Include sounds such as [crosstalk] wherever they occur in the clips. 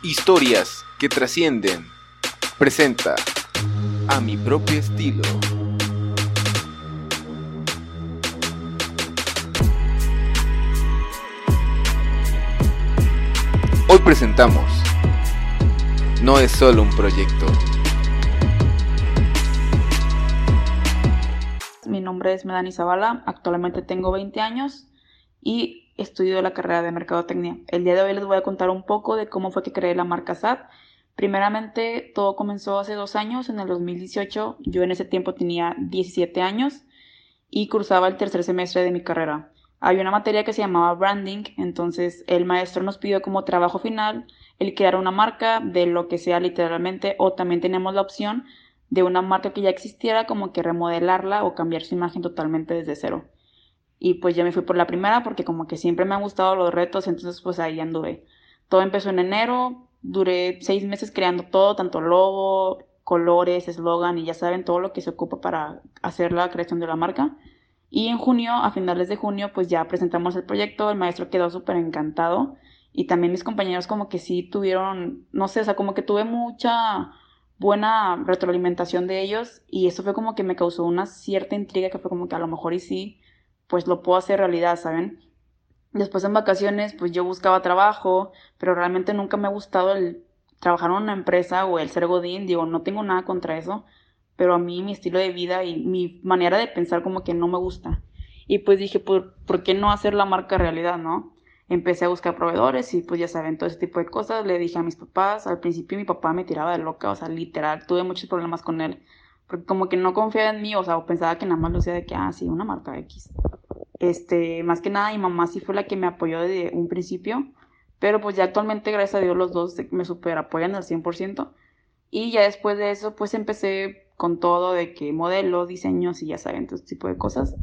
Historias que trascienden. Presenta a mi propio estilo. Hoy presentamos No es solo un proyecto. Mi nombre es Melanie Zavala, actualmente tengo 20 años y estudio la carrera de Mercadotecnia. El día de hoy les voy a contar un poco de cómo fue que creé la marca SAT. Primeramente, todo comenzó hace dos años, en el 2018. Yo en ese tiempo tenía 17 años y cursaba el tercer semestre de mi carrera. Había una materia que se llamaba branding, entonces el maestro nos pidió como trabajo final el crear una marca de lo que sea literalmente o también tenemos la opción de una marca que ya existiera como que remodelarla o cambiar su imagen totalmente desde cero. Y pues ya me fui por la primera porque como que siempre me han gustado los retos, entonces pues ahí anduve. Todo empezó en enero, duré seis meses creando todo, tanto logo, colores, eslogan y ya saben todo lo que se ocupa para hacer la creación de la marca. Y en junio, a finales de junio, pues ya presentamos el proyecto, el maestro quedó súper encantado y también mis compañeros como que sí tuvieron, no sé, o sea, como que tuve mucha buena retroalimentación de ellos y eso fue como que me causó una cierta intriga que fue como que a lo mejor sí, pues lo puedo hacer realidad, ¿saben? Después en vacaciones, pues yo buscaba trabajo, pero realmente nunca me ha gustado el trabajar en una empresa o el ser godín, digo, no tengo nada contra eso, pero a mí mi estilo de vida y mi manera de pensar como que no me gusta. Y pues dije, ¿por, ¿por qué no hacer la marca realidad, no? Empecé a buscar proveedores y pues ya saben, todo ese tipo de cosas. Le dije a mis papás, al principio mi papá me tiraba de loca, o sea, literal, tuve muchos problemas con él. Porque como que no confiaba en mí, o sea, pensaba que nada más lo hacía de que, ah, sí, una marca X. Este, más que nada, mi mamá sí fue la que me apoyó desde un principio. Pero pues ya actualmente, gracias a Dios, los dos me super apoyan al 100%. Y ya después de eso, pues empecé con todo de que modelos, diseños y ya saben, todo este tipo de cosas.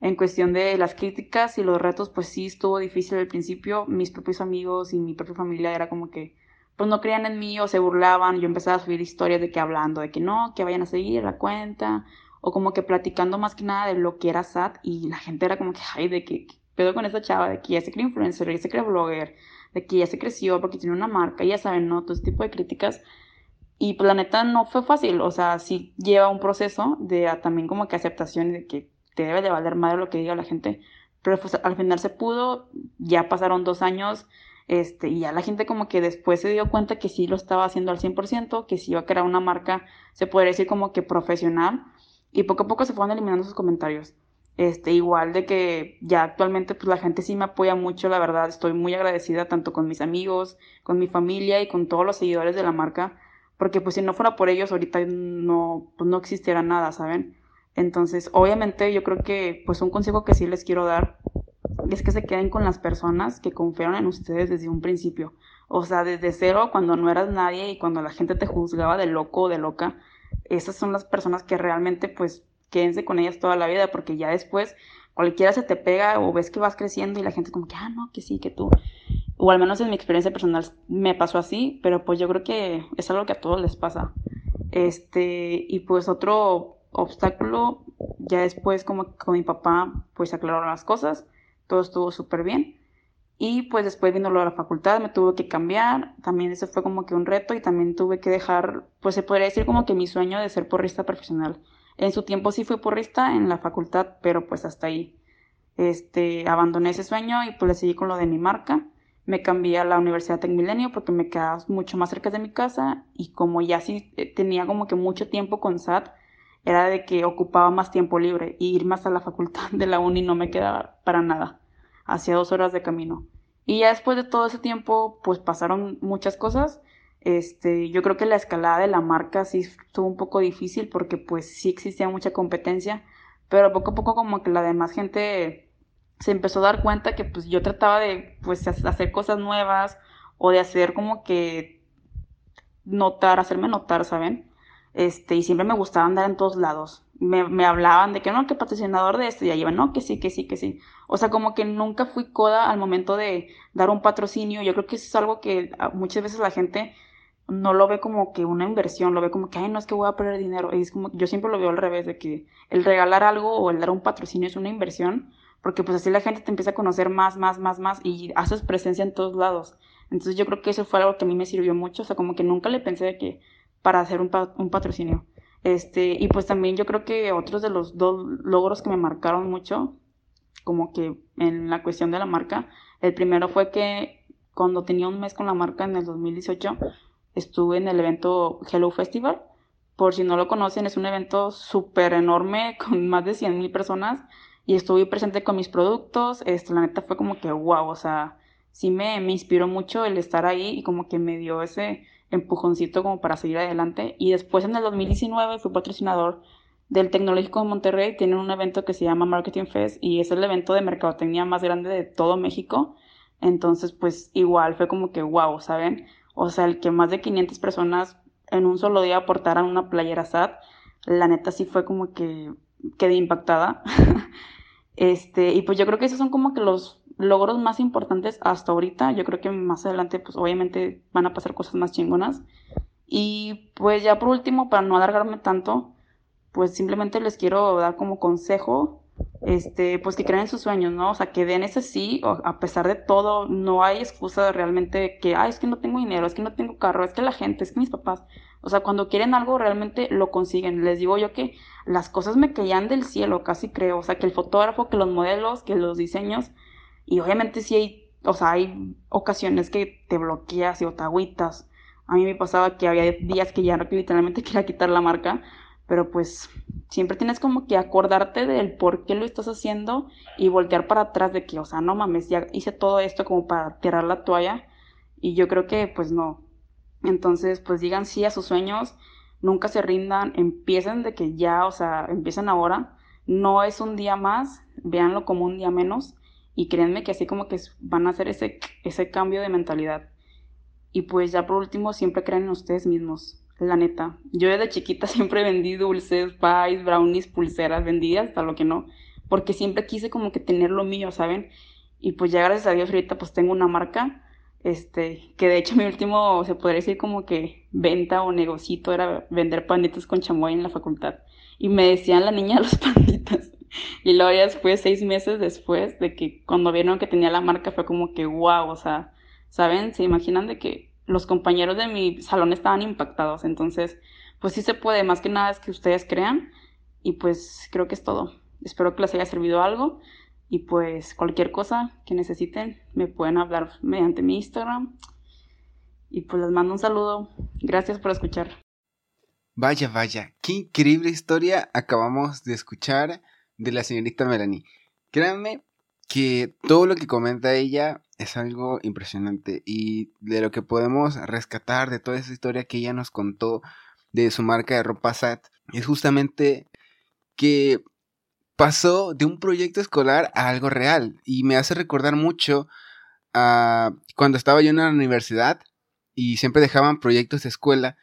En cuestión de las críticas y los retos, pues sí estuvo difícil al principio. Mis propios amigos y mi propia familia era como que, pues no creían en mí o se burlaban. Yo empezaba a subir historias de que hablando, de que no, que vayan a seguir la cuenta. O como que platicando más que nada de lo que era SAT. Y la gente era como que, ay, de que, ¿qué pedo con esa chava? De que ya se cree influencer, ya se cree blogger, de que ya se creció porque tiene una marca, ya saben, ¿no? Todo este tipo de críticas y pues la neta no fue fácil, o sea, sí lleva un proceso de también como que aceptación de que te debe de valer madre lo que diga la gente, pero pues al final se pudo, ya pasaron dos años, este, y ya la gente como que después se dio cuenta que sí lo estaba haciendo al 100%, que sí iba a crear una marca, se podría decir como que profesional, y poco a poco se fueron eliminando sus comentarios. Este, igual de que ya actualmente pues la gente sí me apoya mucho, la verdad, estoy muy agradecida tanto con mis amigos, con mi familia y con todos los seguidores de la marca, porque pues si no fuera por ellos ahorita no, pues no existiera nada, ¿saben? Entonces, obviamente yo creo que pues un consejo que sí les quiero dar es que se queden con las personas que confiaron en ustedes desde un principio. O sea, desde cero, cuando no eras nadie y cuando la gente te juzgaba de loco o de loca, esas son las personas que realmente pues quédense con ellas toda la vida, porque ya después cualquiera se te pega o ves que vas creciendo y la gente como que, ah, no, que sí, que tú o al menos en mi experiencia personal me pasó así, pero pues yo creo que es algo que a todos les pasa. Este, y pues otro obstáculo, ya después como con mi papá, pues aclararon las cosas, todo estuvo súper bien. Y pues después vino lo de la facultad, me tuve que cambiar, también eso fue como que un reto y también tuve que dejar, pues se podría decir como que mi sueño de ser porrista profesional. En su tiempo sí fui porrista en la facultad, pero pues hasta ahí. Este, abandoné ese sueño y pues le seguí con lo de mi marca me cambié a la Universidad Tecmilenio porque me quedaba mucho más cerca de mi casa y como ya sí eh, tenía como que mucho tiempo con SAT, era de que ocupaba más tiempo libre y ir más a la facultad de la uni no me quedaba para nada. Hacía dos horas de camino. Y ya después de todo ese tiempo, pues pasaron muchas cosas. Este, yo creo que la escalada de la marca sí estuvo un poco difícil porque pues sí existía mucha competencia, pero poco a poco como que la demás gente se empezó a dar cuenta que pues yo trataba de pues hacer cosas nuevas o de hacer como que notar, hacerme notar, ¿saben? Este, y siempre me gustaba andar en todos lados. Me, me hablaban de que no, que patrocinador de esto, y ahí iba, no, que sí, que sí, que sí. O sea, como que nunca fui coda al momento de dar un patrocinio. Yo creo que eso es algo que ah, muchas veces la gente no lo ve como que una inversión, lo ve como que, ay, no es que voy a perder dinero. Y es como, yo siempre lo veo al revés, de que el regalar algo o el dar un patrocinio es una inversión, porque pues así la gente te empieza a conocer más, más, más, más y haces presencia en todos lados. Entonces yo creo que eso fue algo que a mí me sirvió mucho, o sea, como que nunca le pensé de que para hacer un, un patrocinio. Este, y pues también yo creo que otros de los dos logros que me marcaron mucho, como que en la cuestión de la marca, el primero fue que cuando tenía un mes con la marca en el 2018, estuve en el evento Hello Festival. Por si no lo conocen, es un evento súper enorme [laughs] con más de 100 mil personas y estuve presente con mis productos. Esto, la neta fue como que wow, o sea, sí me, me inspiró mucho el estar ahí y como que me dio ese empujoncito como para seguir adelante. Y después en el 2019 fui patrocinador del Tecnológico de Monterrey. Tienen un evento que se llama Marketing Fest y es el evento de mercadotecnia más grande de todo México. Entonces, pues igual fue como que wow, ¿saben? O sea, el que más de 500 personas en un solo día aportaran una playera SAT, la neta sí fue como que quedé impactada. [laughs] este, y pues yo creo que esos son como que los logros más importantes hasta ahorita. Yo creo que más adelante, pues obviamente van a pasar cosas más chingonas. Y pues ya por último, para no alargarme tanto, pues simplemente les quiero dar como consejo este, pues que creen en sus sueños, ¿no? O sea, que den ese sí, a pesar de todo, no hay excusa realmente que, ay, es que no tengo dinero, es que no tengo carro, es que la gente, es que mis papás, o sea, cuando quieren algo realmente lo consiguen. Les digo yo que las cosas me caían del cielo, casi creo, o sea, que el fotógrafo, que los modelos, que los diseños, y obviamente sí hay, o sea, hay ocasiones que te bloqueas y o te agüitas. A mí me pasaba que había días que ya literalmente [laughs] quería quitar la marca, pero pues siempre tienes como que acordarte del por qué lo estás haciendo y voltear para atrás de que, o sea, no mames, ya hice todo esto como para tirar la toalla y yo creo que pues no. Entonces, pues digan sí a sus sueños, nunca se rindan, empiecen de que ya, o sea, empiecen ahora. No es un día más, véanlo como un día menos y créanme que así como que van a hacer ese, ese cambio de mentalidad. Y pues ya por último, siempre crean en ustedes mismos la neta. Yo desde chiquita [laughs] siempre vendí dulces, pies, brownies, pulseras, vendí hasta lo que no, porque siempre quise como que tener lo mío, ¿saben? Y pues ya gracias a Dios ahorita pues tengo una marca, este, que de hecho mi último, se podría decir como que venta o negocito era vender panditas con chamoy en la facultad. Y me decían la niña de [laughs] los panditas. Y luego ya después, seis meses después de que cuando vieron que tenía la marca fue como que wow, o sea, ¿saben? ¿Se imaginan de que los compañeros de mi salón estaban impactados. Entonces, pues sí se puede, más que nada es que ustedes crean. Y pues creo que es todo. Espero que les haya servido algo. Y pues cualquier cosa que necesiten, me pueden hablar mediante mi Instagram. Y pues les mando un saludo. Gracias por escuchar. Vaya, vaya, qué increíble historia acabamos de escuchar de la señorita Melanie. Créanme que todo lo que comenta ella es algo impresionante. Y de lo que podemos rescatar de toda esa historia que ella nos contó de su marca de ropa SAT es justamente que pasó de un proyecto escolar a algo real. Y me hace recordar mucho a cuando estaba yo en la universidad y siempre dejaban proyectos de escuela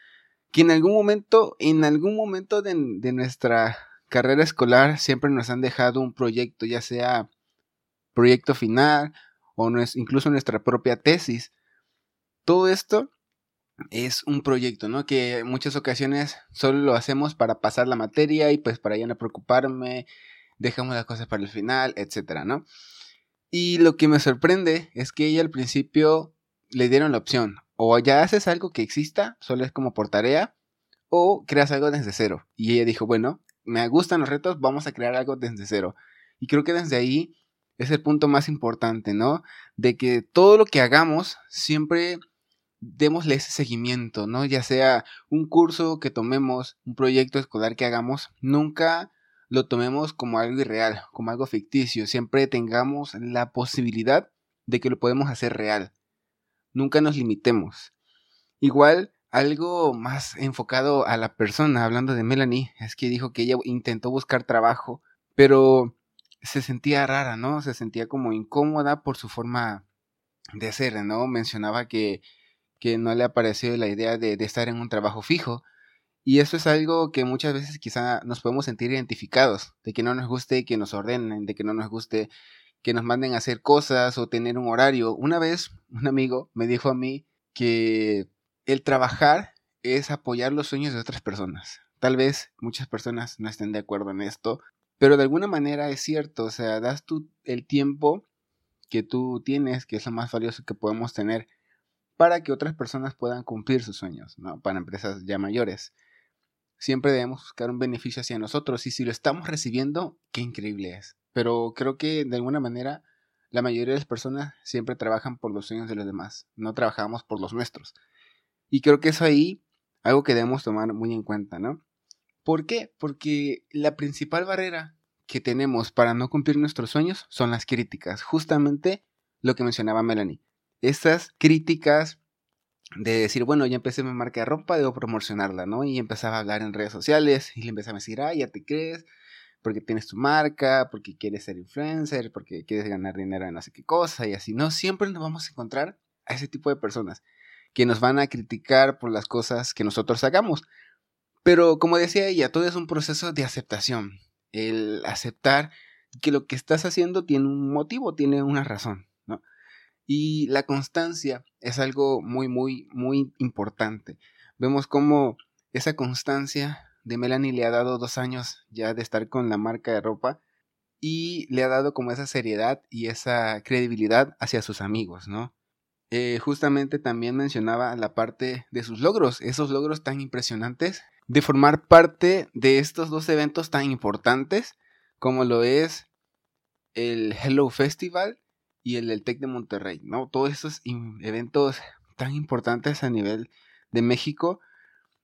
que en algún momento, en algún momento de, de nuestra carrera escolar siempre nos han dejado un proyecto, ya sea proyecto final o es incluso nuestra propia tesis. Todo esto es un proyecto, ¿no? Que en muchas ocasiones solo lo hacemos para pasar la materia y pues para ya no preocuparme, dejamos las cosas para el final, etcétera, ¿no? Y lo que me sorprende es que ella al principio le dieron la opción, o ya haces algo que exista, solo es como por tarea, o creas algo desde cero. Y ella dijo, bueno, me gustan los retos, vamos a crear algo desde cero. Y creo que desde ahí es el punto más importante, ¿no? De que todo lo que hagamos siempre démosle ese seguimiento, ¿no? Ya sea un curso que tomemos, un proyecto escolar que hagamos, nunca lo tomemos como algo irreal, como algo ficticio, siempre tengamos la posibilidad de que lo podemos hacer real. Nunca nos limitemos. Igual, algo más enfocado a la persona, hablando de Melanie, es que dijo que ella intentó buscar trabajo, pero se sentía rara, ¿no? Se sentía como incómoda por su forma de ser, ¿no? Mencionaba que, que no le ha parecido la idea de, de estar en un trabajo fijo. Y eso es algo que muchas veces quizá nos podemos sentir identificados, de que no nos guste que nos ordenen, de que no nos guste que nos manden a hacer cosas o tener un horario. Una vez un amigo me dijo a mí que el trabajar es apoyar los sueños de otras personas. Tal vez muchas personas no estén de acuerdo en esto, pero de alguna manera es cierto, o sea, das tú el tiempo que tú tienes, que es lo más valioso que podemos tener, para que otras personas puedan cumplir sus sueños, ¿no? Para empresas ya mayores. Siempre debemos buscar un beneficio hacia nosotros y si lo estamos recibiendo, qué increíble es. Pero creo que de alguna manera la mayoría de las personas siempre trabajan por los sueños de los demás, no trabajamos por los nuestros. Y creo que eso ahí, algo que debemos tomar muy en cuenta, ¿no? ¿Por qué? Porque la principal barrera que tenemos para no cumplir nuestros sueños son las críticas, justamente lo que mencionaba Melanie. Estas críticas de decir, bueno, ya empecé mi marca de ropa, debo promocionarla, ¿no? Y empezaba a hablar en redes sociales y le empezaba a decir, ah, ya te crees, porque tienes tu marca, porque quieres ser influencer, porque quieres ganar dinero en no sé qué cosa y así, ¿no? Siempre nos vamos a encontrar a ese tipo de personas que nos van a criticar por las cosas que nosotros hagamos. Pero como decía ella, todo es un proceso de aceptación. El aceptar que lo que estás haciendo tiene un motivo, tiene una razón, ¿no? Y la constancia es algo muy, muy, muy importante. Vemos cómo esa constancia de Melanie le ha dado dos años ya de estar con la marca de ropa y le ha dado como esa seriedad y esa credibilidad hacia sus amigos, ¿no? Eh, justamente también mencionaba la parte de sus logros, esos logros tan impresionantes de formar parte de estos dos eventos tan importantes como lo es el Hello Festival y el del Tec de Monterrey, ¿no? Todos esos eventos tan importantes a nivel de México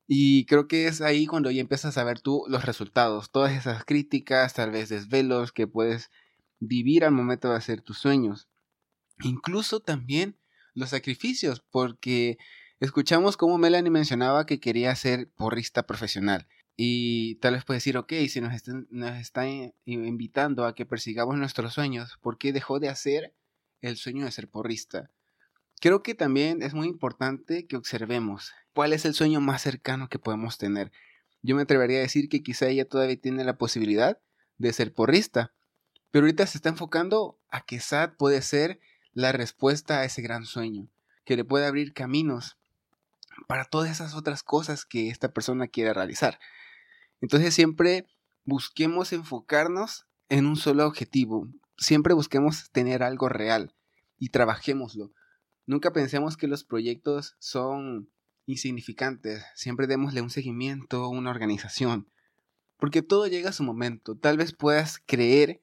y creo que es ahí cuando ya empiezas a ver tú los resultados, todas esas críticas, tal vez desvelos que puedes vivir al momento de hacer tus sueños. Incluso también los sacrificios, porque escuchamos como Melanie mencionaba que quería ser porrista profesional. Y tal vez puede decir, ok, si nos, están, nos invitando a que persigamos nuestros sueños, ¿por qué dejó de hacer el sueño de ser porrista? Creo que también es muy importante que observemos cuál es el sueño más cercano que podemos tener. Yo me atrevería a decir que quizá ella todavía tiene la posibilidad de ser porrista, pero ahorita se está enfocando a que SAT puede ser la respuesta a ese gran sueño, que le puede abrir caminos para todas esas otras cosas que esta persona quiere realizar. Entonces siempre busquemos enfocarnos en un solo objetivo, siempre busquemos tener algo real y trabajémoslo. Nunca pensemos que los proyectos son insignificantes, siempre démosle un seguimiento, una organización, porque todo llega a su momento. Tal vez puedas creer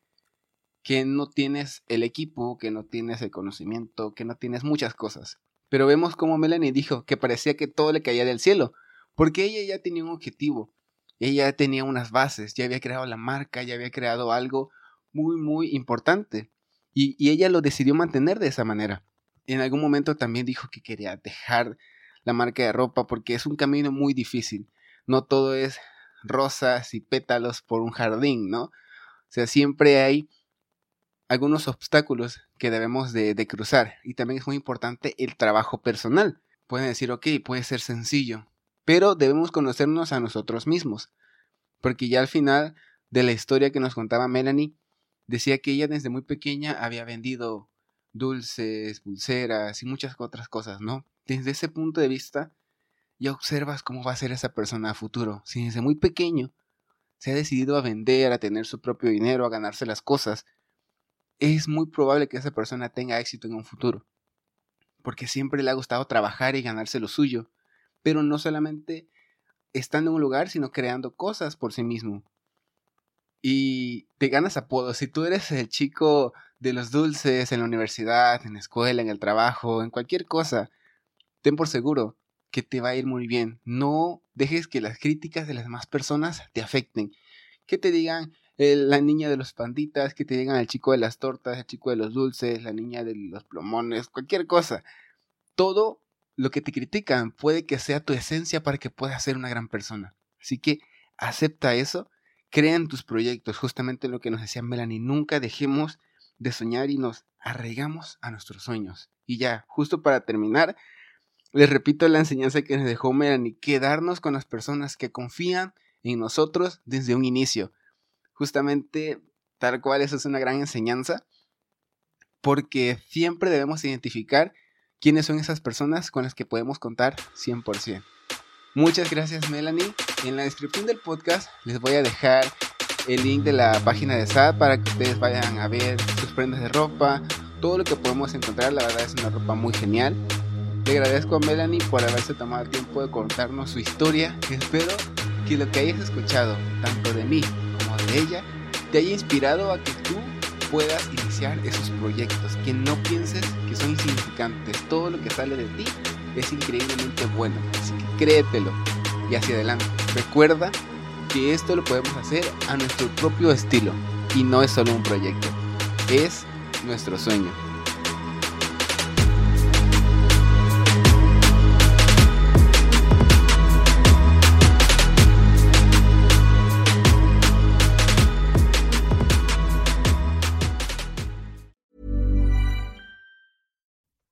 que no tienes el equipo, que no tienes el conocimiento, que no tienes muchas cosas. Pero vemos como Melanie dijo que parecía que todo le caía del cielo, porque ella ya tenía un objetivo, ella ya tenía unas bases, ya había creado la marca, ya había creado algo muy, muy importante. Y, y ella lo decidió mantener de esa manera. En algún momento también dijo que quería dejar la marca de ropa porque es un camino muy difícil. No todo es rosas y pétalos por un jardín, ¿no? O sea, siempre hay algunos obstáculos que debemos de, cruzar. Y también es muy importante el trabajo personal. Pueden decir, ok, puede ser sencillo, pero debemos conocernos a nosotros mismos. Porque ya al final de la historia que nos contaba Melanie, decía que ella desde muy pequeña había vendido dulces, pulseras y muchas otras cosas, ¿no? Desde ese punto de vista, ya observas cómo va a ser esa persona a futuro. Si desde muy pequeño se ha decidido a vender, a tener su propio dinero, a ganarse las cosas, es muy probable que esa persona tenga éxito en un futuro. Porque siempre le ha gustado trabajar y ganarse lo suyo. Pero no solamente estando en un lugar, sino creando cosas por sí mismo. Y te ganas apodos. Si tú eres el chico de los dulces en la universidad, en la escuela, en el trabajo, en cualquier cosa, ten por seguro que te va a ir muy bien. No dejes que las críticas de las demás personas te afecten. Que te digan, la niña de los panditas, que te digan el chico de las tortas, el chico de los dulces, la niña de los plomones, cualquier cosa. Todo lo que te critican puede que sea tu esencia para que puedas ser una gran persona. Así que acepta eso, crea en tus proyectos, justamente lo que nos decía Melanie, nunca dejemos de soñar y nos arraigamos a nuestros sueños. Y ya, justo para terminar, les repito la enseñanza que nos dejó Melanie, quedarnos con las personas que confían en nosotros desde un inicio. Justamente, tal cual, eso es una gran enseñanza, porque siempre debemos identificar quiénes son esas personas con las que podemos contar 100%. Muchas gracias Melanie. En la descripción del podcast les voy a dejar el link de la página de SAT para que ustedes vayan a ver sus prendas de ropa, todo lo que podemos encontrar. La verdad es una ropa muy genial. Le agradezco a Melanie por haberse tomado el tiempo de contarnos su historia. Espero que lo que hayas escuchado, tanto de mí ella, te haya inspirado a que tú puedas iniciar esos proyectos, que no pienses que son insignificantes. Todo lo que sale de ti es increíblemente bueno. Así que créetelo y hacia adelante. Recuerda que esto lo podemos hacer a nuestro propio estilo y no es solo un proyecto, es nuestro sueño.